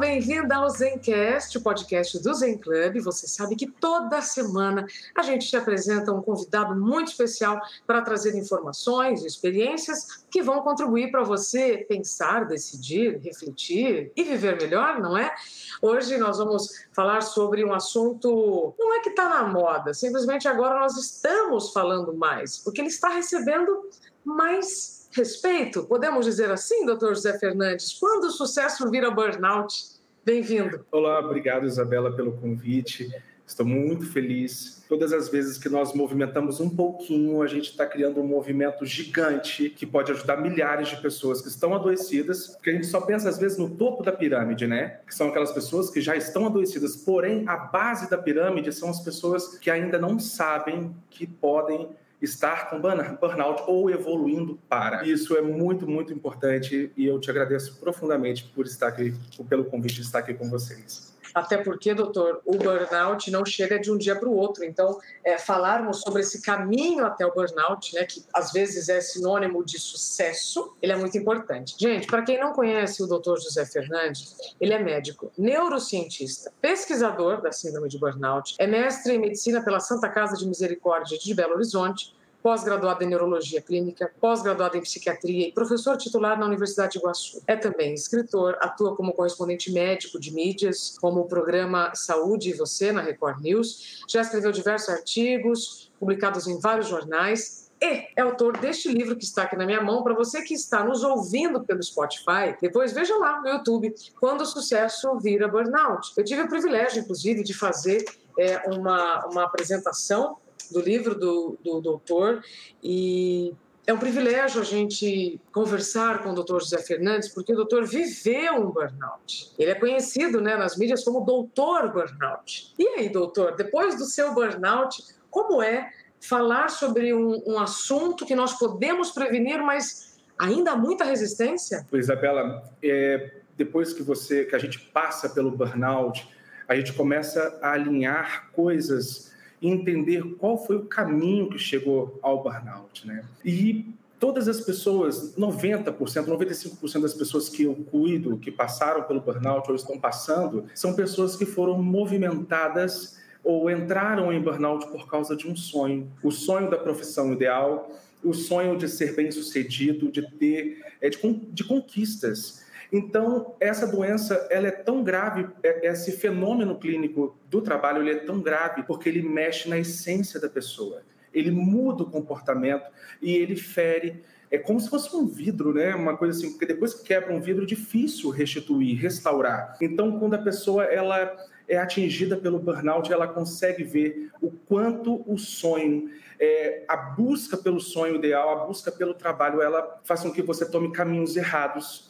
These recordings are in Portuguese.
Bem-vinda ao Zencast, o podcast do Zen Club. Você sabe que toda semana a gente te apresenta um convidado muito especial para trazer informações e experiências que vão contribuir para você pensar, decidir, refletir e viver melhor, não é? Hoje nós vamos falar sobre um assunto, não é que está na moda, simplesmente agora nós estamos falando mais, porque ele está recebendo mais respeito, podemos dizer assim, doutor José Fernandes? Quando o sucesso vira burnout? Bem-vindo. Olá, obrigado, Isabela, pelo convite. Estou muito feliz. Todas as vezes que nós movimentamos um pouquinho, a gente está criando um movimento gigante que pode ajudar milhares de pessoas que estão adoecidas, porque a gente só pensa às vezes no topo da pirâmide, né? Que são aquelas pessoas que já estão adoecidas, porém a base da pirâmide são as pessoas que ainda não sabem que podem estar com burnout ou evoluindo para. Isso é muito, muito importante e eu te agradeço profundamente por estar aqui, pelo convite de estar aqui com vocês. Até porque, doutor, o burnout não chega de um dia para o outro. Então, é, falarmos sobre esse caminho até o burnout, né, que às vezes é sinônimo de sucesso, ele é muito importante. Gente, para quem não conhece o doutor José Fernandes, ele é médico, neurocientista, pesquisador da síndrome de burnout, é mestre em medicina pela Santa Casa de Misericórdia de Belo Horizonte, pós-graduado em neurologia clínica, pós-graduado em psiquiatria e professor titular na Universidade de Iguaçu. É também escritor, atua como correspondente médico de mídias, como o programa Saúde e Você na Record News, já escreveu diversos artigos publicados em vários jornais e é autor deste livro que está aqui na minha mão. Para você que está nos ouvindo pelo Spotify, depois veja lá no YouTube, Quando o Sucesso Vira Burnout. Eu tive o privilégio, inclusive, de fazer é, uma, uma apresentação do livro do, do doutor e é um privilégio a gente conversar com o doutor José Fernandes, porque o doutor viveu um burnout. Ele é conhecido né, nas mídias como doutor burnout. E aí, doutor, depois do seu burnout, como é falar sobre um, um assunto que nós podemos prevenir, mas ainda há muita resistência? Isabela, é, depois que você, que a gente passa pelo burnout, a gente começa a alinhar coisas e entender qual foi o caminho que chegou ao burnout, né? E todas as pessoas, 90%, 95% das pessoas que eu cuido, que passaram pelo burnout ou estão passando, são pessoas que foram movimentadas ou entraram em burnout por causa de um sonho, o sonho da profissão ideal, o sonho de ser bem-sucedido, de ter é, de, de conquistas. Então, essa doença, ela é tão grave, é, esse fenômeno clínico do trabalho, ele é tão grave porque ele mexe na essência da pessoa. Ele muda o comportamento e ele fere é como se fosse um vidro, né? Uma coisa assim, porque depois que quebra um vidro, é difícil restituir, restaurar. Então, quando a pessoa ela é atingida pelo burnout, ela consegue ver o quanto o sonho, é, a busca pelo sonho ideal, a busca pelo trabalho, ela faz com que você tome caminhos errados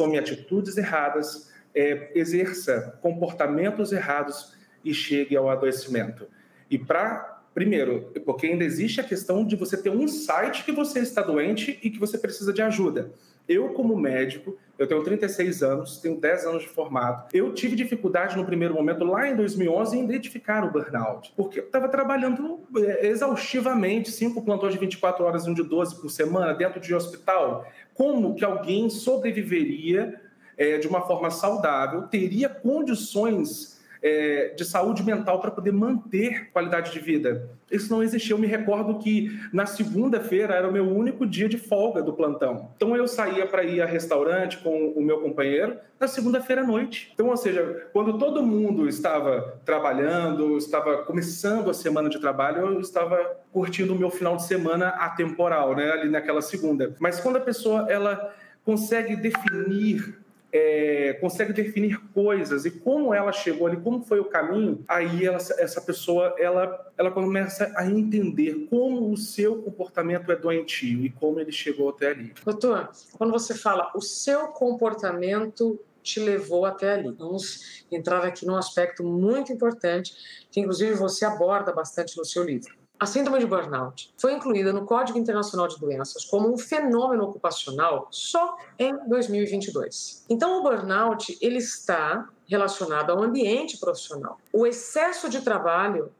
tome atitudes erradas, é, exerça comportamentos errados e chegue ao adoecimento. E para Primeiro, porque ainda existe a questão de você ter um insight que você está doente e que você precisa de ajuda. Eu, como médico, eu tenho 36 anos, tenho 10 anos de formado. Eu tive dificuldade no primeiro momento, lá em 2011, em identificar o burnout, porque eu estava trabalhando é, exaustivamente, cinco plantões de 24 horas, um de 12 por semana, dentro de hospital. Como que alguém sobreviveria é, de uma forma saudável, teria condições é, de saúde mental para poder manter qualidade de vida. Isso não existia. Eu me recordo que na segunda-feira era o meu único dia de folga do plantão. Então eu saía para ir a restaurante com o meu companheiro na segunda-feira à noite. Então, ou seja, quando todo mundo estava trabalhando, estava começando a semana de trabalho, eu estava curtindo o meu final de semana atemporal, né, ali naquela segunda. Mas quando a pessoa ela consegue definir é, consegue definir coisas e como ela chegou ali, como foi o caminho, aí ela, essa pessoa ela, ela começa a entender como o seu comportamento é doentio e como ele chegou até ali. Doutor, quando você fala o seu comportamento te levou até ali. Vamos entrar aqui num aspecto muito importante, que inclusive você aborda bastante no seu livro. A síndrome de burnout foi incluída no Código Internacional de Doenças como um fenômeno ocupacional só em 2022. Então, o burnout ele está relacionado ao ambiente profissional. O excesso de trabalho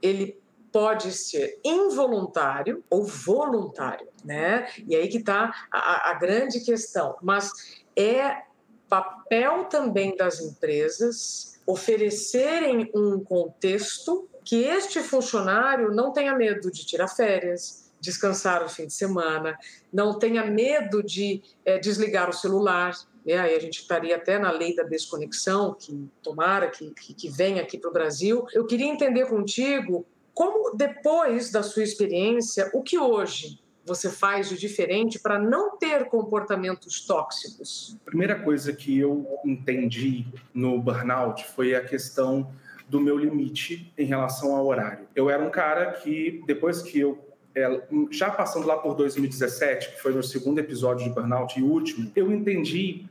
ele pode ser involuntário ou voluntário, né? E aí que está a, a grande questão. Mas é papel também das empresas oferecerem um contexto que este funcionário não tenha medo de tirar férias, descansar o fim de semana, não tenha medo de é, desligar o celular. Né? Aí a gente estaria até na lei da desconexão, que tomara que, que, que venha aqui para o Brasil. Eu queria entender contigo como, depois da sua experiência, o que hoje você faz de diferente para não ter comportamentos tóxicos? A primeira coisa que eu entendi no burnout foi a questão do meu limite em relação ao horário. Eu era um cara que, depois que eu é, já passando lá por 2017, que foi meu segundo episódio de burnout e último, eu entendi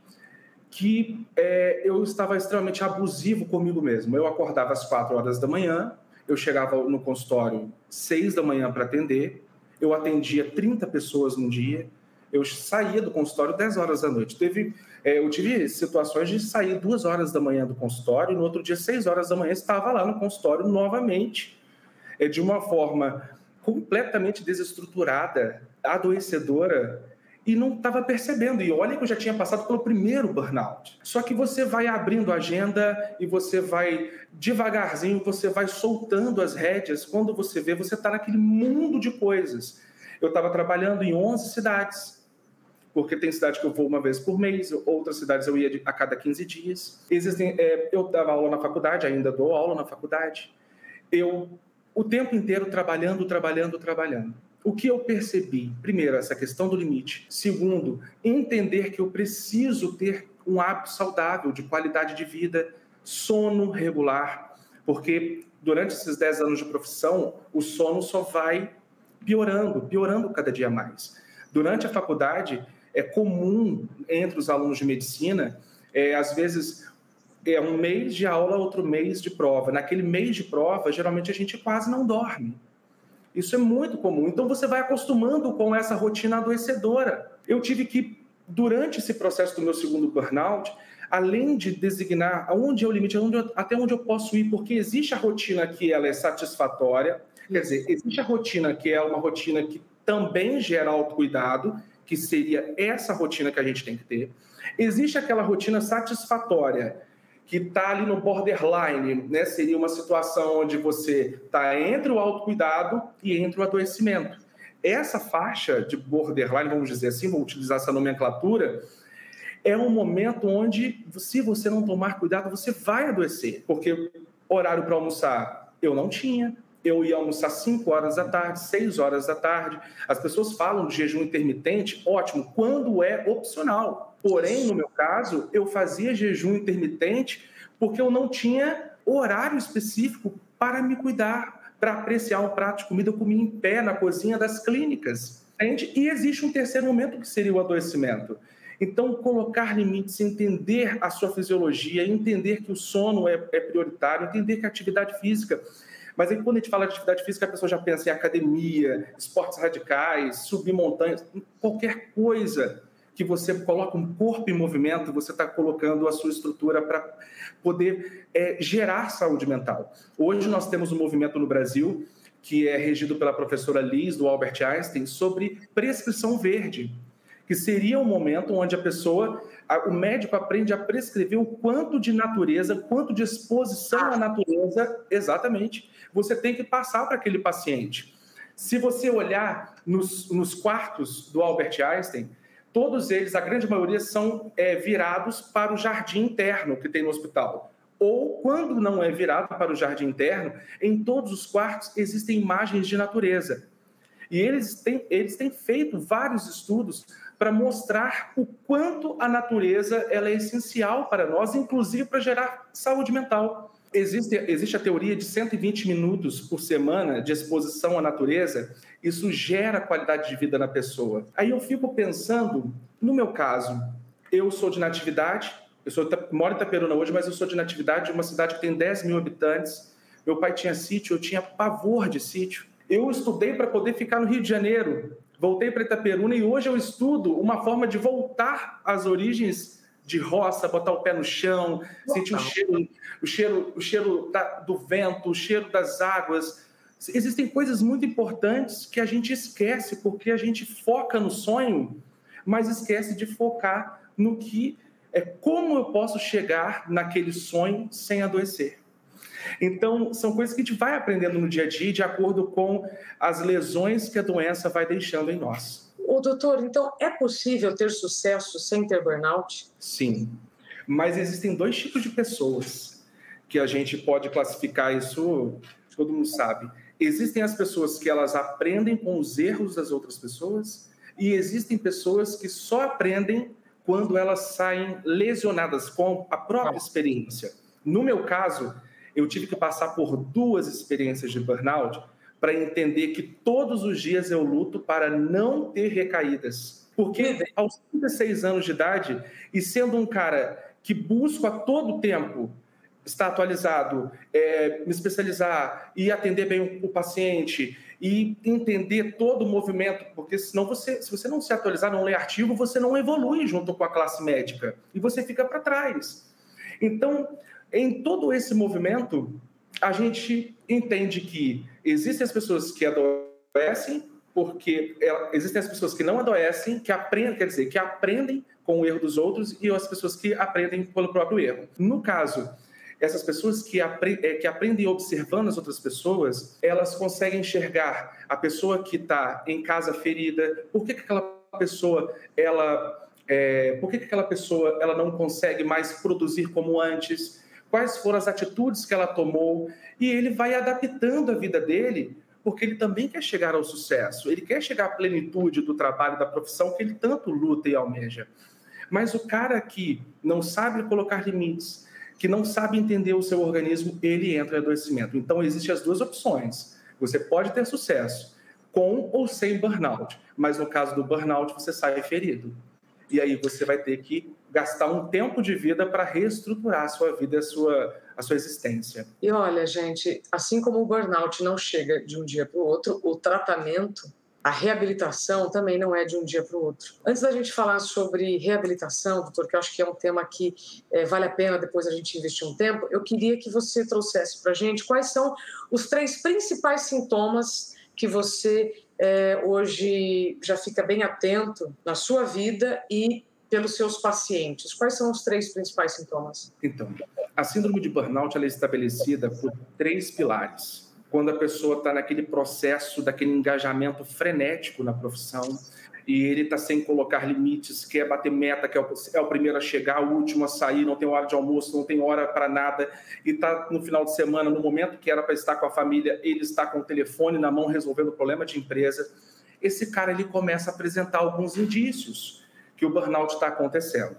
que é, eu estava extremamente abusivo comigo mesmo. Eu acordava às quatro horas da manhã, eu chegava no consultório seis da manhã para atender, eu atendia 30 pessoas no dia, eu saía do consultório 10 horas da noite. Teve, eu tive situações de sair duas horas da manhã do consultório e no outro dia, 6 horas da manhã, estava lá no consultório novamente, é, de uma forma completamente desestruturada, adoecedora, e não estava percebendo. E olha que eu já tinha passado pelo primeiro burnout. Só que você vai abrindo a agenda e você vai devagarzinho, você vai soltando as rédeas. Quando você vê, você está naquele mundo de coisas. Eu estava trabalhando em 11 cidades porque tem cidade que eu vou uma vez por mês, outras cidades eu ia a cada 15 dias. Existem, é, eu dava aula na faculdade, ainda dou aula na faculdade. Eu, o tempo inteiro trabalhando, trabalhando, trabalhando. O que eu percebi? Primeiro, essa questão do limite. Segundo, entender que eu preciso ter um hábito saudável de qualidade de vida, sono regular, porque durante esses 10 anos de profissão, o sono só vai piorando, piorando cada dia mais. Durante a faculdade, é comum entre os alunos de medicina, é, às vezes é um mês de aula, outro mês de prova. Naquele mês de prova, geralmente a gente quase não dorme. Isso é muito comum. Então você vai acostumando com essa rotina adoecedora. Eu tive que, durante esse processo do meu segundo burnout, além de designar aonde é o limite, aonde eu, até onde eu posso ir, porque existe a rotina que ela é satisfatória, quer dizer, existe a rotina que é uma rotina que também gera autocuidado, que seria essa rotina que a gente tem que ter. Existe aquela rotina satisfatória, que está ali no borderline, né? Seria uma situação onde você está entre o autocuidado e entre o adoecimento. Essa faixa de borderline, vamos dizer assim, vou utilizar essa nomenclatura, é um momento onde, se você não tomar cuidado, você vai adoecer. Porque horário para almoçar eu não tinha, eu ia almoçar 5 horas da tarde, 6 horas da tarde. As pessoas falam de jejum intermitente, ótimo, quando é opcional. Porém, no meu caso, eu fazia jejum intermitente porque eu não tinha horário específico para me cuidar, para apreciar um prato de comida. Eu comia em pé na cozinha das clínicas. Entende? E existe um terceiro momento que seria o adoecimento. Então, colocar limites, entender a sua fisiologia, entender que o sono é, é prioritário, entender que a atividade física mas aí, quando a gente fala de atividade física, a pessoa já pensa em academia, esportes radicais, subir montanhas, qualquer coisa que você coloca um corpo em movimento, você está colocando a sua estrutura para poder é, gerar saúde mental. Hoje nós temos um movimento no Brasil que é regido pela professora Liz, do Albert Einstein, sobre prescrição verde, que seria um momento onde a pessoa, o médico aprende a prescrever o quanto de natureza, quanto de exposição à natureza, exatamente, você tem que passar para aquele paciente. Se você olhar nos, nos, quartos do Albert Einstein, todos eles, a grande maioria, são é, virados para o jardim interno que tem no hospital. Ou, quando não é virado para o jardim interno, em todos os quartos existem imagens de natureza. E eles têm, eles têm feito vários estudos para mostrar o quanto a natureza ela é essencial para nós, inclusive para gerar saúde mental existe, existe a teoria de 120 minutos por semana de exposição à natureza, isso gera qualidade de vida na pessoa. Aí eu fico pensando, no meu caso, eu sou de natividade, Eu sou, moro em Itaperuna hoje, mas eu sou de natividade de uma cidade que tem 10 mil habitantes. Meu pai tinha sítio, eu tinha pavor de sítio. Eu estudei para poder ficar no Rio de Janeiro. Voltei para Itaperuna e hoje eu estudo uma forma de voltar às origens de roça, botar o pé no chão, sentir o cheiro, o cheiro, o cheiro da, do vento, o cheiro das águas. Existem coisas muito importantes que a gente esquece porque a gente foca no sonho, mas esquece de focar no que é como eu posso chegar naquele sonho sem adoecer. Então, são coisas que a gente vai aprendendo no dia a dia de acordo com as lesões que a doença vai deixando em nós. O doutor, então é possível ter sucesso sem ter burnout? Sim, mas existem dois tipos de pessoas que a gente pode classificar isso, todo mundo sabe. Existem as pessoas que elas aprendem com os erros das outras pessoas e existem pessoas que só aprendem quando elas saem lesionadas com a própria experiência. No meu caso, eu tive que passar por duas experiências de burnout para entender que todos os dias eu luto para não ter recaídas. Porque aos 36 anos de idade, e sendo um cara que busco a todo tempo estar atualizado, é, me especializar e atender bem o, paciente e entender todo o movimento, porque senão você, se você não se atualizar, não ler artigo, você não evolui junto com a classe médica e você fica para trás. Então, em todo esse movimento, a gente entende que existem as pessoas que adoecem, porque existem as pessoas que não adoecem, que aprendem, quer dizer, que aprendem com o erro dos outros e as pessoas que aprendem pelo próprio erro. No caso, essas pessoas que, apre é, que aprendem observando as outras pessoas, elas conseguem enxergar a pessoa que está em casa ferida, por que, que aquela pessoa ela é, por que, que aquela pessoa ela não consegue mais produzir como antes, quais foram as atitudes que ela tomou, e ele vai adaptando a vida dele, porque ele também quer chegar ao sucesso, ele quer chegar à plenitude do trabalho, da profissão que ele tanto luta e almeja. Mas o cara que não sabe colocar limites, que não sabe entender o seu organismo, ele entra em adoecimento. Então, existem as duas opções. Você pode ter sucesso com ou sem burnout, mas no caso do burnout, você sai ferido. E aí você vai ter que gastar um tempo de vida para reestruturar a sua vida, a sua, a sua existência. E olha, gente, assim como o burnout não chega de um dia para o outro, o tratamento, a reabilitação também não é de um dia para o outro. Antes da gente falar sobre reabilitação, doutor, que eu acho que é um tema que é, vale a pena depois a gente investir um tempo, eu queria que você trouxesse para a gente quais são os três principais sintomas que você é, hoje já fica bem atento na sua vida e pelos seus pacientes? Quais são os três principais sintomas? Então, a síndrome de burnout é estabelecida por três pilares. Quando a pessoa está naquele processo, daquele engajamento frenético na profissão, e ele está sem colocar limites, quer bater meta, que é, é o, primeiro a chegar, o último a sair, não tem hora de almoço, não tem hora para nada, e está no final de semana, no momento que era para estar com a família, ele está com o telefone na mão resolvendo o problema de empresa. Esse cara ele começa a apresentar alguns indícios que o burnout está acontecendo.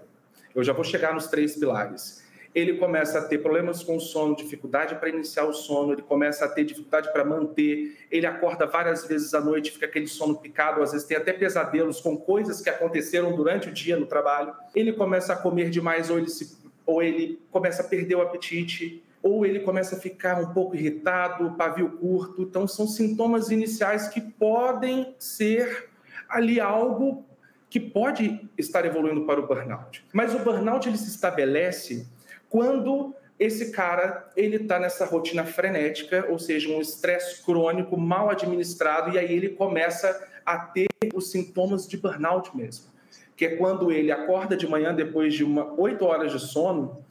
Eu já vou chegar nos três pilares. Ele começa a ter problemas com o sono, dificuldade para iniciar o sono, ele começa a ter dificuldade para manter, ele acorda várias vezes à noite, fica aquele sono picado, às vezes tem até pesadelos com coisas que aconteceram durante o dia no trabalho. Ele começa a comer demais ou ele, se, ou ele começa a perder o apetite, ou ele começa a ficar um pouco irritado, pavio curto. Então, são sintomas iniciais que podem ser ali algo que pode estar evoluindo para o burnout. Mas o burnout ele se estabelece quando esse cara ele está nessa rotina frenética, ou seja, um estresse crônico mal administrado, e aí ele começa a ter os sintomas de burnout mesmo, que é quando ele acorda de manhã depois de uma oito horas de sono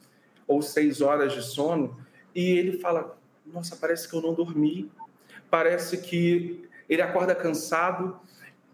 ou seis horas de sono e ele fala: Nossa, parece que eu não dormi, parece que ele acorda cansado,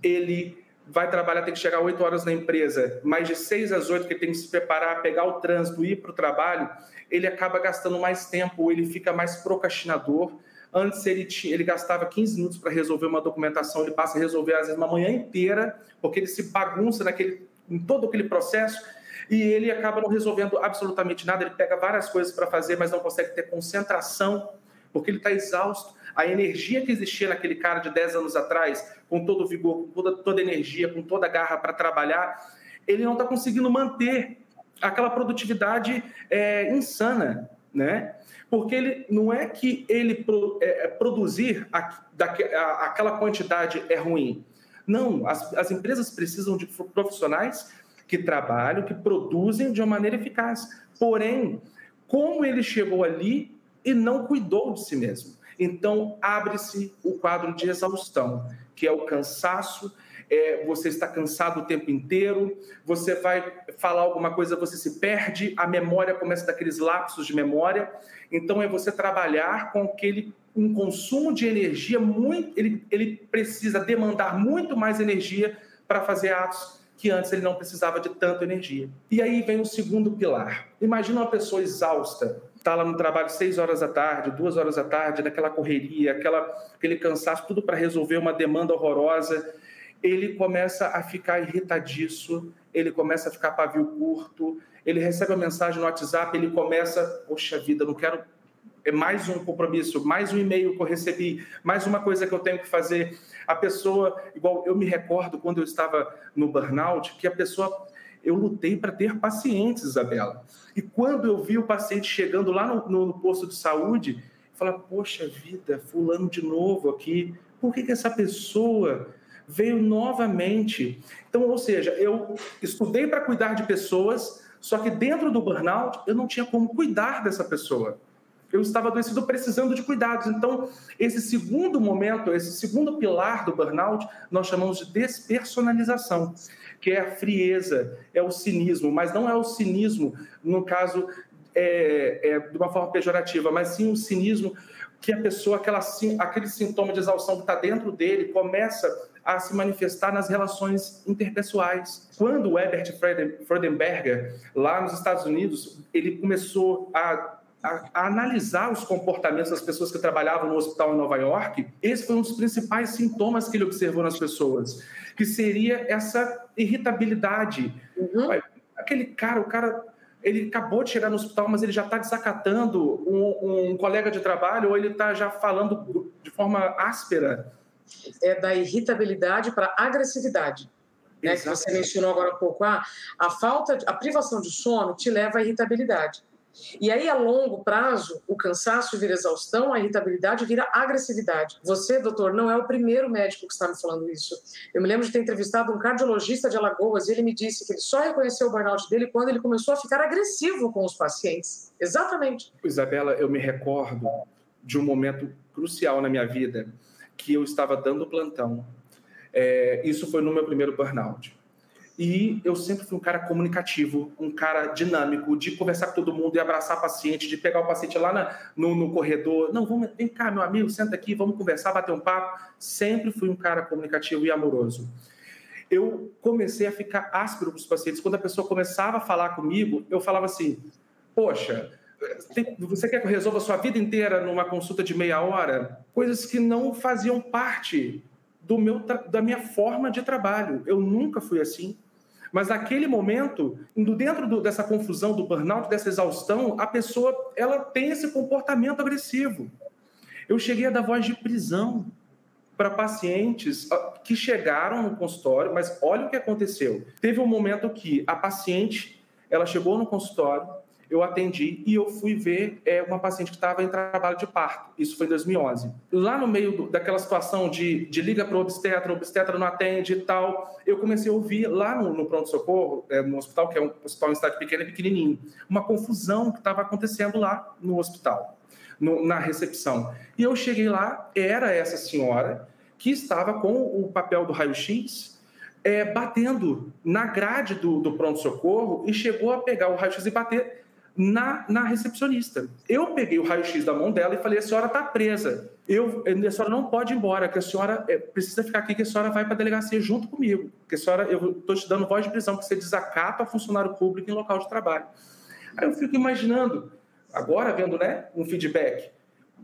ele vai trabalhar, tem que chegar 8 horas na empresa, mais de 6 às 8 que tem que se preparar, pegar o trânsito, ir para o trabalho, ele acaba gastando mais tempo, ele fica mais procrastinador. Antes ele, tinha, ele gastava 15 minutos para resolver uma documentação, ele passa a resolver às vezes uma manhã inteira, porque ele se bagunça naquele, em todo aquele processo e ele acaba não resolvendo absolutamente nada. Ele pega várias coisas para fazer, mas não consegue ter concentração, porque ele está exausto a energia que existia naquele cara de 10 anos atrás, com todo o vigor, com toda, toda energia, com toda a garra para trabalhar, ele não está conseguindo manter aquela produtividade é, insana, né? Porque ele não é que ele pro, é, é produzir a, da, a, aquela quantidade é ruim. Não, as, as empresas precisam de profissionais que trabalham, que produzem de uma maneira eficaz. Porém, como ele chegou ali e não cuidou de si mesmo. Então, abre-se o quadro de exaustão, que é o cansaço, é, você está cansado o tempo inteiro, você vai falar alguma coisa, você se perde, a memória começa daqueles lapsos de memória. Então, é você trabalhar com aquele um consumo de energia muito. Ele, ele precisa demandar muito mais energia para fazer atos que antes ele não precisava de tanta energia. E aí vem o segundo pilar. Imagina uma pessoa exausta, está lá no trabalho seis horas da tarde, duas horas da tarde, naquela correria, aquela, aquele cansaço, tudo para resolver uma demanda horrorosa. Ele começa a ficar irritadiço, ele começa a ficar pavio curto, ele recebe uma mensagem no WhatsApp, ele começa, poxa vida, não quero é mais um compromisso, mais um e-mail que eu recebi, mais uma coisa que eu tenho que fazer. A pessoa, igual eu me recordo quando eu estava no burnout, que a pessoa, eu lutei para ter pacientes, Isabela. E quando eu vi o paciente chegando lá no, no, no posto de saúde, falar, poxa vida, fulano de novo aqui, por que, que essa pessoa veio novamente? Então, ou seja, eu estudei para cuidar de pessoas, só que dentro do burnout eu não tinha como cuidar dessa pessoa eu estava adoecido precisando de cuidados. Então, esse segundo momento, esse segundo pilar do burnout, nós chamamos de despersonalização, que é a frieza, é o cinismo, mas não é o cinismo, no caso, é, é, de uma forma pejorativa, mas sim o cinismo que a pessoa, aquela, aquele sintoma de exaustão que está dentro dele, começa a se manifestar nas relações interpessoais. Quando o Herbert Freudenberger, lá nos Estados Unidos, ele começou a a, a, analisar os comportamentos das pessoas que trabalhavam no hospital em Nova York, esse foi um dos principais sintomas que ele observou nas pessoas, que seria essa irritabilidade. Uhum. Aquele cara, o cara, ele acabou de chegar no hospital, mas ele já está desacatando um, um, colega de trabalho ou ele está já falando de forma áspera. É da irritabilidade para agressividade. Né, que você mencionou agora há pouco, ah, a falta, a privação de sono te leva à irritabilidade. E aí, a longo prazo, o cansaço vira exaustão, a irritabilidade vira agressividade. Você, doutor, não é o primeiro médico que está me falando isso. Eu me lembro de ter entrevistado um cardiologista de Alagoas e ele me disse que ele só reconheceu o burnout dele quando ele começou a ficar agressivo com os pacientes. Exatamente. Isabela, eu me recordo de um momento crucial na minha vida que eu estava dando plantão. É, isso foi no meu primeiro burnout. E eu sempre fui um cara comunicativo, um cara dinâmico, de conversar com todo mundo e abraçar paciente, de pegar o paciente lá na, no, no, corredor. Não, vamos, vem cá, meu amigo, senta aqui, vamos conversar, bater um papo. Sempre fui um cara comunicativo e amoroso. Eu comecei a ficar áspero com os pacientes. Quando a pessoa começava a falar comigo, eu falava assim: Poxa, você quer que eu resolva a sua vida inteira numa consulta de meia hora? Coisas que não faziam parte do meu, da minha forma de trabalho. Eu nunca fui assim. Mas naquele momento, dentro do, dessa confusão, do burnout, dessa exaustão, a pessoa ela tem esse comportamento agressivo. Eu cheguei a dar voz de prisão para pacientes que chegaram no consultório, mas olha o que aconteceu. Teve um momento que a paciente ela chegou no consultório, eu atendi e eu fui ver é, uma paciente que estava em trabalho de parto. Isso foi em 2011. Lá no meio do, daquela situação de, de liga para o obstetra, o obstetra não atende e tal, eu comecei a ouvir lá no, no pronto-socorro, é, no hospital, que é um hospital em cidade pequena e pequenininho, uma confusão que estava acontecendo lá no hospital, no, na recepção. E eu cheguei lá, era essa senhora que estava com o papel do raio-x é, batendo na grade do, do pronto-socorro e chegou a pegar o raio-x e bater na, na recepcionista. Eu peguei o raio-x da mão dela e falei: a senhora está presa. Eu, a senhora não pode ir embora, que a senhora é, precisa ficar aqui, que a senhora vai para a delegacia junto comigo. Que a senhora, eu estou te dando voz de prisão, que você desacata a funcionário público em local de trabalho. Aí eu fico imaginando, agora vendo né, um feedback,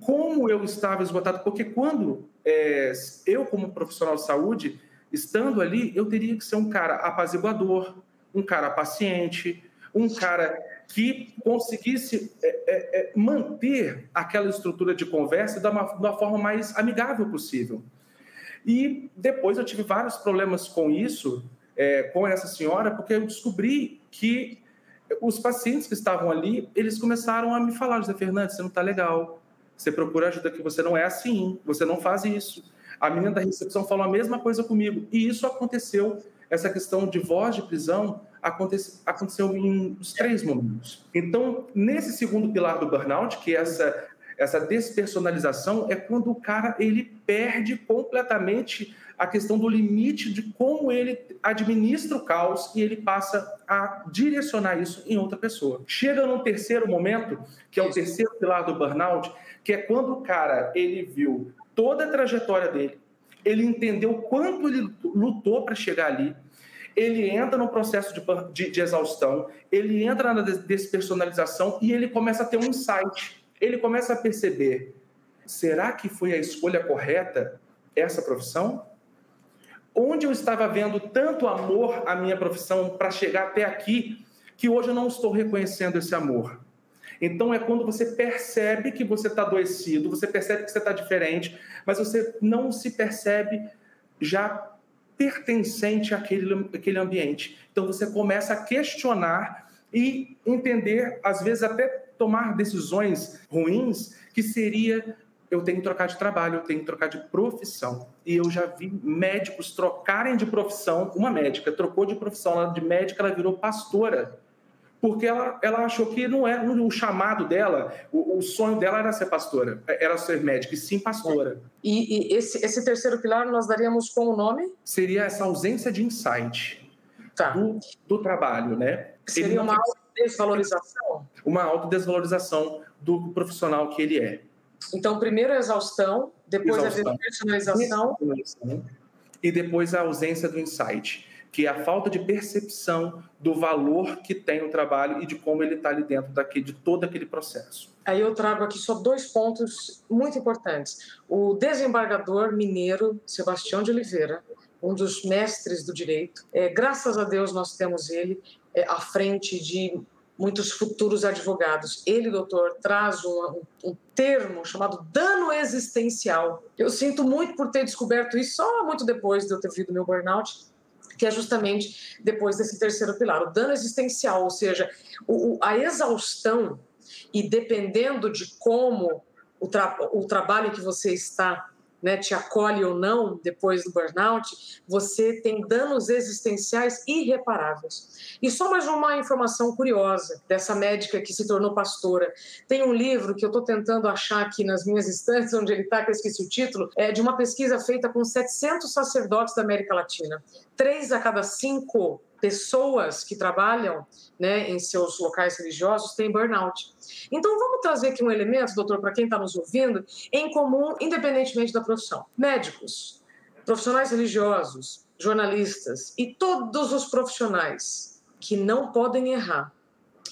como eu estava esgotado, porque quando é, eu, como profissional de saúde, estando ali, eu teria que ser um cara apaziguador, um cara paciente, um cara que conseguisse é, é, é, manter aquela estrutura de conversa da, uma, forma mais amigável possível. E depois eu tive vários problemas com isso, é, com essa senhora, porque eu descobri que os pacientes que estavam ali, eles começaram a me falar, José Fernandes, você não está legal, você procura ajuda que você não é assim, você não faz isso. A menina da recepção falou a mesma coisa comigo. E isso aconteceu, essa questão de voz de prisão aconteceu, aconteceu em os três momentos. Então, nesse segundo pilar do burnout, que é essa, essa despersonalização, é quando o cara ele perde completamente a questão do limite de como ele administra o caos e ele passa a direcionar isso em outra pessoa. Chega no terceiro momento, que é o terceiro pilar do burnout, que é quando o cara ele viu toda a trajetória dele, ele entendeu quanto ele lutou para chegar ali, ele entra no processo de, de, de, exaustão, ele entra na despersonalização e ele começa a ter um insight. Ele começa a perceber: será que foi a escolha correta essa profissão? onde eu estava vendo tanto amor à minha profissão para chegar até aqui, que hoje eu não estou reconhecendo esse amor. Então é quando você percebe que você está adoecido, você percebe que você está diferente, mas você não se percebe já pertencente àquele, àquele ambiente. Então você começa a questionar e entender, às vezes até tomar decisões ruins, que seria eu tenho que trocar de trabalho, eu tenho que trocar de profissão. E eu já vi médicos trocarem de profissão. Uma médica trocou de profissão, ela de médica ela virou pastora. Porque ela, ela achou que não era o chamado dela, o, o sonho dela era ser pastora, era ser médica, e sim pastora. E, e esse, esse, terceiro pilar nós daríamos como nome? Seria essa ausência de insight tá. do, do trabalho, né? Seria uma autodesvalorização? Uma autodesvalorização do profissional que ele é. Então, primeiro a exaustão, depois exaustão. a personalização. E depois a ausência do insight, que é a falta de percepção do valor que tem o trabalho e de como ele está ali dentro daquele, de todo aquele processo. Aí eu trago aqui só dois pontos muito importantes. O desembargador mineiro Sebastião de Oliveira, um dos mestres do direito, é, graças a Deus nós temos ele é, à frente de muitos futuros advogados. Ele, doutor, traz um, um, termo chamado dano existencial. Eu sinto muito por ter descoberto isso só muito depois de eu ter vindo meu burnout, que é justamente depois desse terceiro pilar, o dano existencial, ou seja, o, a exaustão e dependendo de como o, tra o trabalho que você está né, te acolhe ou não depois do burnout, você tem danos existenciais irreparáveis. E só mais uma informação curiosa dessa médica que se tornou pastora. Tem um livro que eu estou tentando achar aqui nas minhas estantes, onde ele está, que eu esqueci o título, é de uma pesquisa feita com 700 sacerdotes da América Latina. Três a cada cinco pessoas que trabalham né, em seus locais religiosos têm burnout. Então, vamos trazer aqui um elemento, doutor, para quem está nos ouvindo, em comum, independentemente da profissão. Médicos, profissionais religiosos, jornalistas e todos os profissionais que não podem errar,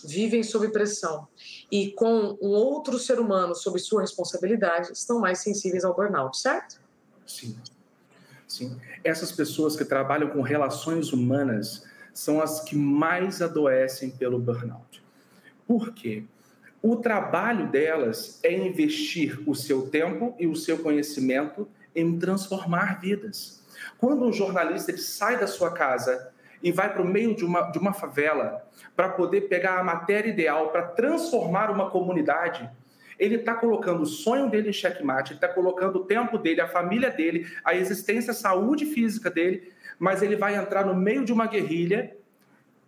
vivem sob pressão e com um outro ser humano sob sua responsabilidade, estão mais sensíveis ao burnout, certo? Sim. Sim. Essas pessoas que trabalham com relações humanas, são as que mais adoecem pelo burnout. Por quê? O trabalho delas é investir o seu tempo e o seu conhecimento em transformar vidas. Quando um jornalista ele sai da sua casa e vai para o meio de uma, de uma favela para poder pegar a matéria ideal para transformar uma comunidade, ele está colocando o sonho dele em checkmate, ele está colocando o tempo dele, a família dele, a existência, a saúde física dele mas ele vai entrar no meio de uma guerrilha,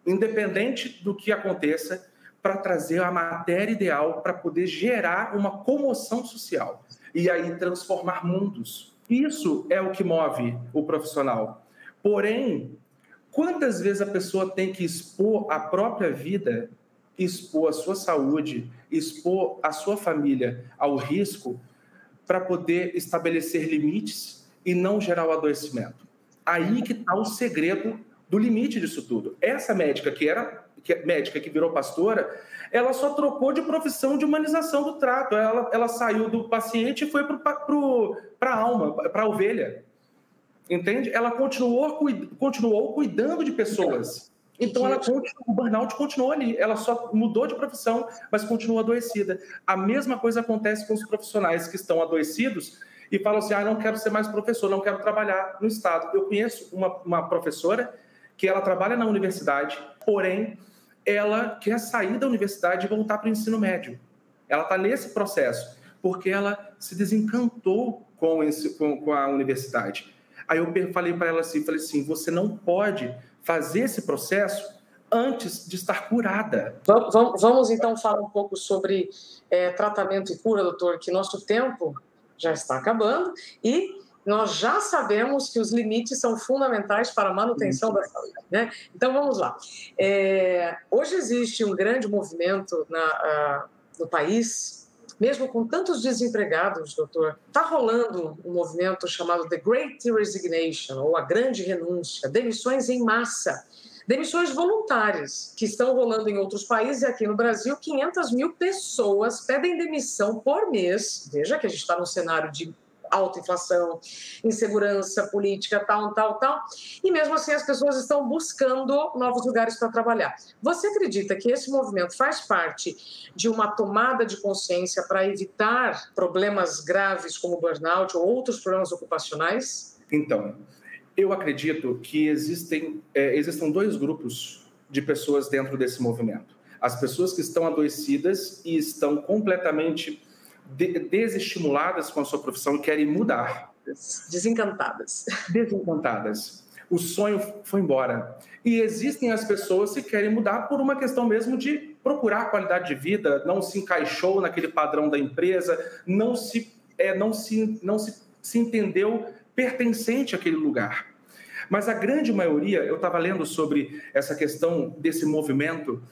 independente do que aconteça, para trazer a matéria ideal para poder gerar uma comoção social e aí transformar mundos. Isso é o que move o profissional. Porém, quantas vezes a pessoa tem que expor a própria vida, expor a sua saúde, expor a sua família ao risco para poder estabelecer limites e não gerar o adoecimento? Aí que está o segredo do limite disso tudo. Essa médica que era que, médica que virou pastora, ela só trocou de profissão de humanização do trato. Ela, ela saiu do paciente e foi para a alma, para a ovelha. Entende? Ela continuou, continuou cuidando de pessoas. Então, ela o burnout continuou ali. Ela só mudou de profissão, mas continua adoecida. A mesma coisa acontece com os profissionais que estão adoecidos e falam assim: ah, não quero ser mais professor, não quero trabalhar no Estado. Eu conheço uma, uma professora que ela trabalha na universidade, porém, ela quer sair da universidade e voltar para o ensino médio. Ela está nesse processo, porque ela se desencantou com, esse, com, com a universidade. Aí eu falei para ela assim, falei assim, você não pode fazer esse processo antes de estar curada. Vamos, vamos então falar um pouco sobre é, tratamento e cura, doutor, que nosso tempo já está acabando e nós já sabemos que os limites são fundamentais para a manutenção da saúde. Né? Então vamos lá. É, hoje existe um grande movimento na, no país, mesmo com tantos desempregados, doutor, está rolando um movimento chamado The Great Resignation, ou a Grande Renúncia, demissões em massa demissões voluntárias, que estão rolando em outros países e aqui no Brasil, 500 mil pessoas pedem demissão por mês. Veja que a gente está num cenário de alta inflação, insegurança política, tal, tal, tal. E mesmo assim as pessoas estão buscando novos lugares para trabalhar. Você acredita que esse movimento faz parte de uma tomada de consciência para evitar problemas graves como burnout ou outros problemas ocupacionais? Então, eu acredito que existem, é, existam dois grupos de pessoas dentro desse movimento. As pessoas que estão adoecidas e estão completamente de, desestimuladas com a sua profissão e querem mudar. Desencantadas. Desencantadas. O sonho foi embora. E existem as pessoas que querem mudar por uma questão mesmo de procurar qualidade de vida, não se encaixou naquele padrão da empresa, não se, é, não se, não se, se entendeu pertencente àquele lugar. Mas a grande maioria, eu estava lendo sobre essa questão desse movimento,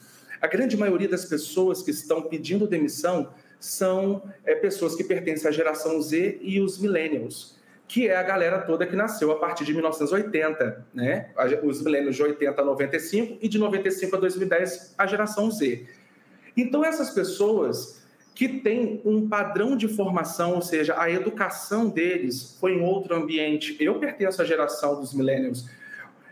a grande maioria das pessoas que estão pedindo demissão são é, pessoas que pertencem à geração Z e os millennials, que é a galera toda que nasceu a partir de 1980, né? Os millennials de 80 a 95 e de 95 a 2010 a geração Z. Então essas pessoas que têm um padrão de formação, ou seja, a educação deles foi em outro ambiente. Eu pertenço à geração dos millennials.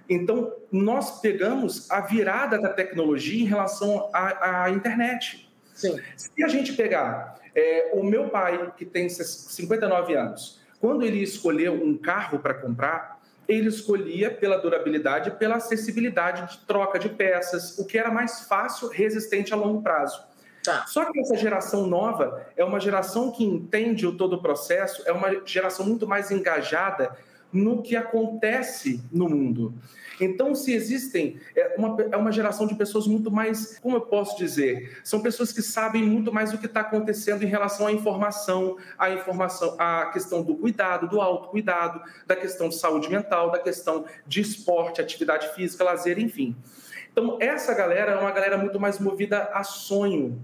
Então, nós pegamos a virada da tecnologia em relação à, à internet. Sim. Se a gente pegar é, o meu pai, que tem 59 anos, quando ele escolheu um carro para comprar, ele escolhia pela durabilidade, pela acessibilidade de troca de peças, o que era mais fácil, resistente a longo prazo. Tá. Só que essa geração nova é uma geração que entende o todo o processo, é uma geração muito mais engajada no que acontece no mundo. Então, se existem, é uma, é uma geração de pessoas muito mais, como eu posso dizer, são pessoas que sabem muito mais do que está acontecendo em relação à informação, à informação, à questão do cuidado, do autocuidado, da questão de saúde mental, da questão de esporte, atividade física, lazer, enfim. Então, essa galera é uma galera muito mais movida a sonho,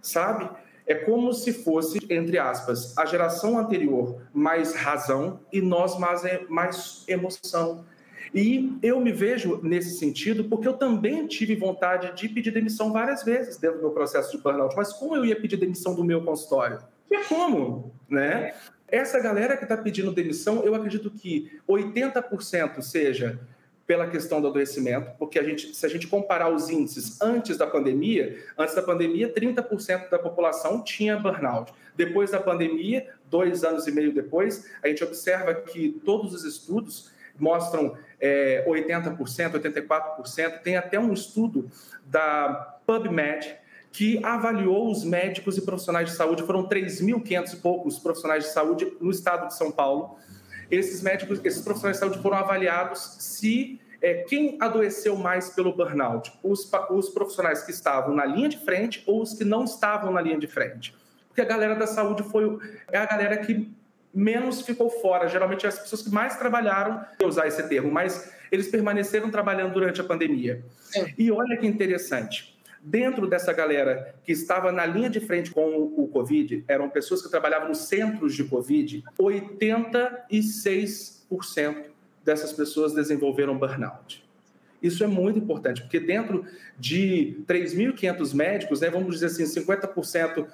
sabe? É como se fosse, entre aspas, a geração anterior mais razão e nós mais, mais emoção. E eu me vejo nesse sentido porque eu também tive vontade de pedir demissão várias vezes dentro do meu processo de burnout. Mas como eu ia pedir demissão do meu consultório? E como, né? Essa galera que está pedindo demissão, eu acredito que 80% seja pela questão do adoecimento, porque a gente, se a gente comparar os índices antes da pandemia, antes da pandemia, 30% da população tinha burnout. Depois da pandemia, dois anos e meio depois, a gente observa que todos os estudos mostram é, 80%, 84%. Tem até um estudo da PubMed que avaliou os médicos e profissionais de saúde, foram 3.500 e poucos profissionais de saúde no estado de São Paulo, esses médicos, esses profissionais de saúde foram avaliados se é, quem adoeceu mais pelo burnout, os, os profissionais que estavam na linha de frente ou os que não estavam na linha de frente. Porque a galera da saúde foi é a galera que menos ficou fora. Geralmente as pessoas que mais trabalharam, vou usar esse termo, mas eles permaneceram trabalhando durante a pandemia. É. E olha que interessante dentro dessa galera que estava na linha de frente com o Covid, eram pessoas que trabalhavam nos centros de Covid, 86% dessas pessoas desenvolveram burnout. Isso é muito importante, porque dentro de 3.500 médicos, né, vamos dizer assim, 50%,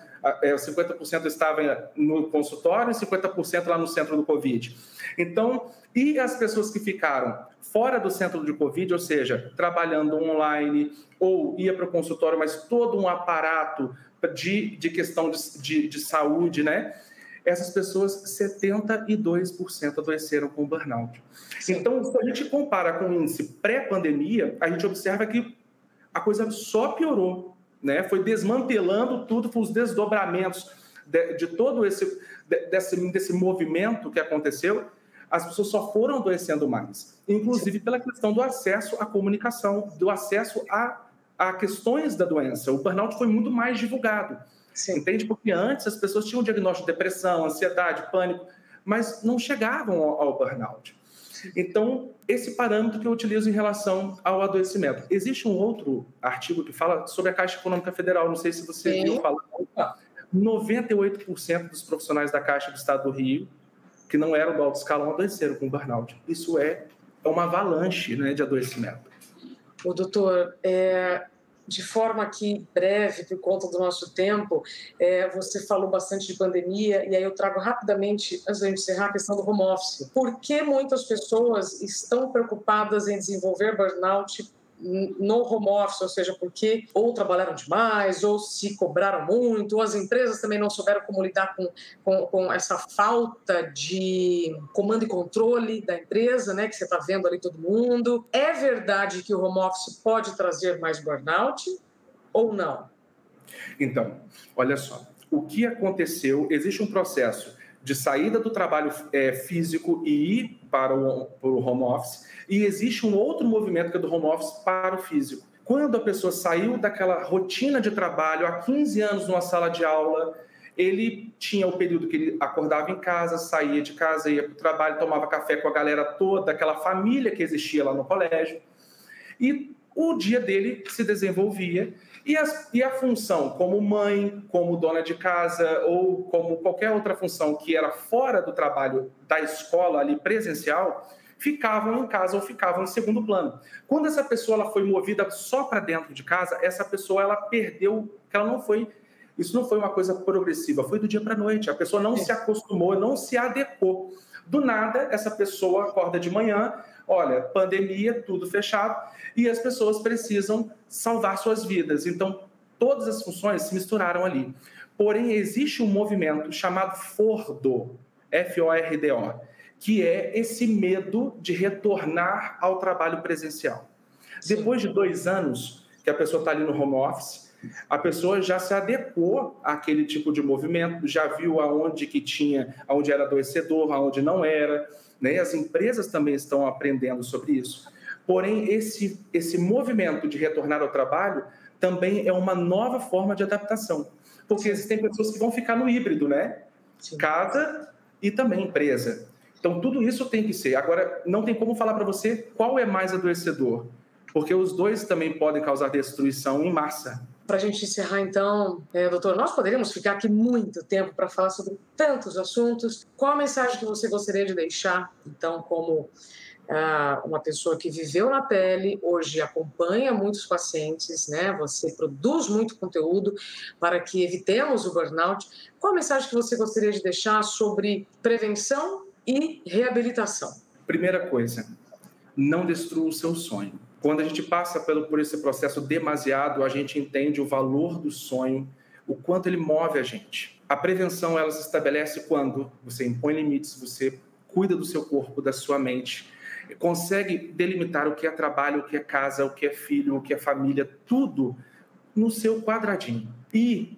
é, 50% estava no consultório e 50% lá no centro do Covid. Então, e as pessoas que ficaram fora do centro de Covid, ou seja, trabalhando online ou ia para o consultório, mas todo um aparato de, de questão de, de, de saúde, né? Essas pessoas, 72% adoeceram com burnout. Então, se a gente compara com o índice pré-pandemia, a gente observa que a coisa só piorou, né? Foi desmantelando tudo, foi os desdobramentos de, de todo esse desse, desse movimento que aconteceu, as pessoas só foram adoecendo mais, inclusive pela questão do acesso à comunicação, do acesso a, a questões da doença. O burnout foi muito mais divulgado, Sim. entende? Porque antes as pessoas tinham diagnóstico de depressão, ansiedade, pânico, mas não chegavam ao, ao burnout. Então, esse parâmetro que eu utilizo em relação ao adoecimento. Existe um outro artigo que fala sobre a Caixa Econômica Federal, não sei se você Sim. viu falar. 98% dos profissionais da Caixa do Estado do Rio, que não eram do alto escalão, adoeceram com burnout. Isso é, é uma avalanche né, de adoecimento. O doutor, é, de forma aqui breve, por conta do nosso tempo, é, você falou bastante de pandemia, e aí eu trago rapidamente, antes de encerrar, a questão do home office. Por que muitas pessoas estão preocupadas em desenvolver burnout no home office, ou seja, porque ou trabalharam demais, ou se cobraram muito, ou as empresas também não souberam como lidar com, com, com essa falta de comando e controle da empresa, né, que você está vendo ali todo mundo. É verdade que o home office pode trazer mais burnout ou não? Então, olha só, o que aconteceu? Existe um processo de saída do trabalho é, físico e ir para o, para o home office, e existe um outro movimento que é do home office para o físico. Quando a pessoa saiu daquela rotina de trabalho há 15 anos numa sala de aula, ele tinha o período que ele acordava em casa, saía de casa, ia para o trabalho, tomava café com a galera toda, aquela família que existia lá no colégio. E o dia dele se desenvolvia e, as, e a função como mãe, como dona de casa ou como qualquer outra função que era fora do trabalho da escola ali presencial, ficavam em casa ou ficavam em segundo plano. Quando essa pessoa ela foi movida só para dentro de casa, essa pessoa ela perdeu, ela não foi isso não foi uma coisa progressiva, foi do dia para a noite. A pessoa não se acostumou, não se adequou. Do nada, essa pessoa acorda de manhã, olha, pandemia, tudo fechado, e as pessoas precisam salvar suas vidas. Então, todas as funções se misturaram ali. Porém, existe um movimento chamado FORDO, F-O-R-D-O, que é esse medo de retornar ao trabalho presencial. Depois de dois anos que a pessoa está ali no home office, a pessoa já se adequou àquele tipo de movimento, já viu aonde que tinha, aonde era adoecedor, aonde não era, né? As empresas também estão aprendendo sobre isso. Porém, esse, esse movimento de retornar ao trabalho também é uma nova forma de adaptação. Porque existem pessoas que vão ficar no híbrido, né? Casa e também empresa. Então, tudo isso tem que ser. Agora, não tem como falar para você qual é mais adoecedor, porque os dois também podem causar destruição em massa. Para a gente encerrar, então, é, doutor, nós poderíamos ficar aqui muito tempo para falar sobre tantos assuntos. Qual a mensagem que você gostaria de deixar, então, como ah, uma pessoa que viveu na pele, hoje acompanha muitos pacientes, né? Você produz muito conteúdo para que evitemos o burnout. Qual a mensagem que você gostaria de deixar sobre prevenção e reabilitação? Primeira coisa, não destrua o seu sonho. Quando a gente passa pelo, por esse processo demasiado, a gente entende o valor do sonho, o quanto ele move a gente. A prevenção ela se estabelece quando você impõe limites, você cuida do seu corpo, da sua mente, consegue delimitar o que é trabalho, o que é casa, o que é filho, o que é família, tudo no seu quadradinho. E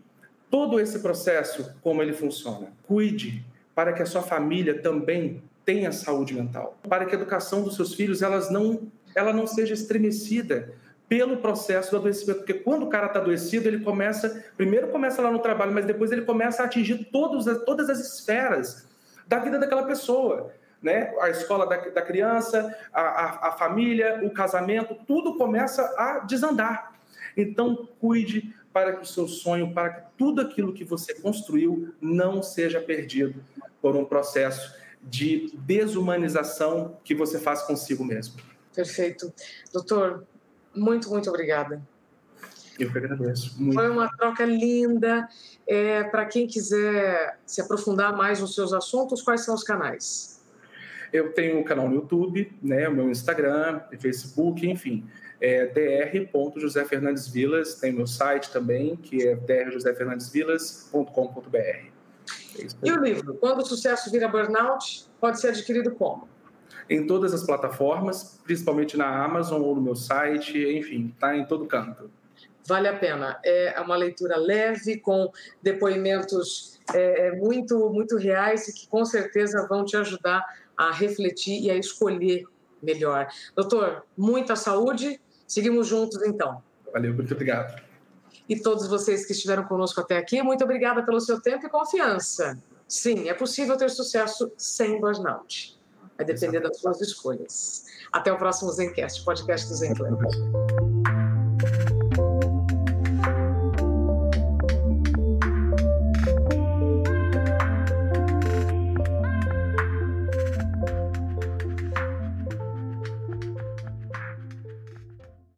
todo esse processo, como ele funciona? Cuide para que a sua família também tenha saúde mental, para que a educação dos seus filhos elas não ela não seja estremecida pelo processo do adoecimento, porque quando o cara está adoecido, ele começa, primeiro começa lá no trabalho, mas depois ele começa a atingir todos, todas as esferas da vida daquela pessoa. Né? A escola da, da criança, a, a, a família, o casamento, tudo começa a desandar. Então, cuide para que o seu sonho, para que tudo aquilo que você construiu não seja perdido por um processo de desumanização que você faz consigo mesmo. Perfeito. Doutor, muito, muito obrigada. Eu que agradeço. Muito. Foi uma troca linda. É, Para quem quiser se aprofundar mais nos seus assuntos, quais são os canais? Eu tenho um canal no YouTube, né, o meu Instagram, Facebook, enfim. É dr. José Fernandes Vilas, tem meu site também, que é drjosefernandesvilas.com.br. É e o livro, Quando o Sucesso Vira Burnout, pode ser adquirido como? Em todas as plataformas, principalmente na Amazon ou no meu site, enfim, está em todo canto. Vale a pena. É uma leitura leve, com depoimentos é, é, muito, muito reais e que com certeza vão te ajudar a refletir e a escolher melhor. Doutor, muita saúde. Seguimos juntos então. Valeu, muito obrigado. E todos vocês que estiveram conosco até aqui, muito obrigada pelo seu tempo e confiança. Sim, é possível ter sucesso sem burnout. Vai depender das suas escolhas. Até o próximo Zencast, podcast do Zencast.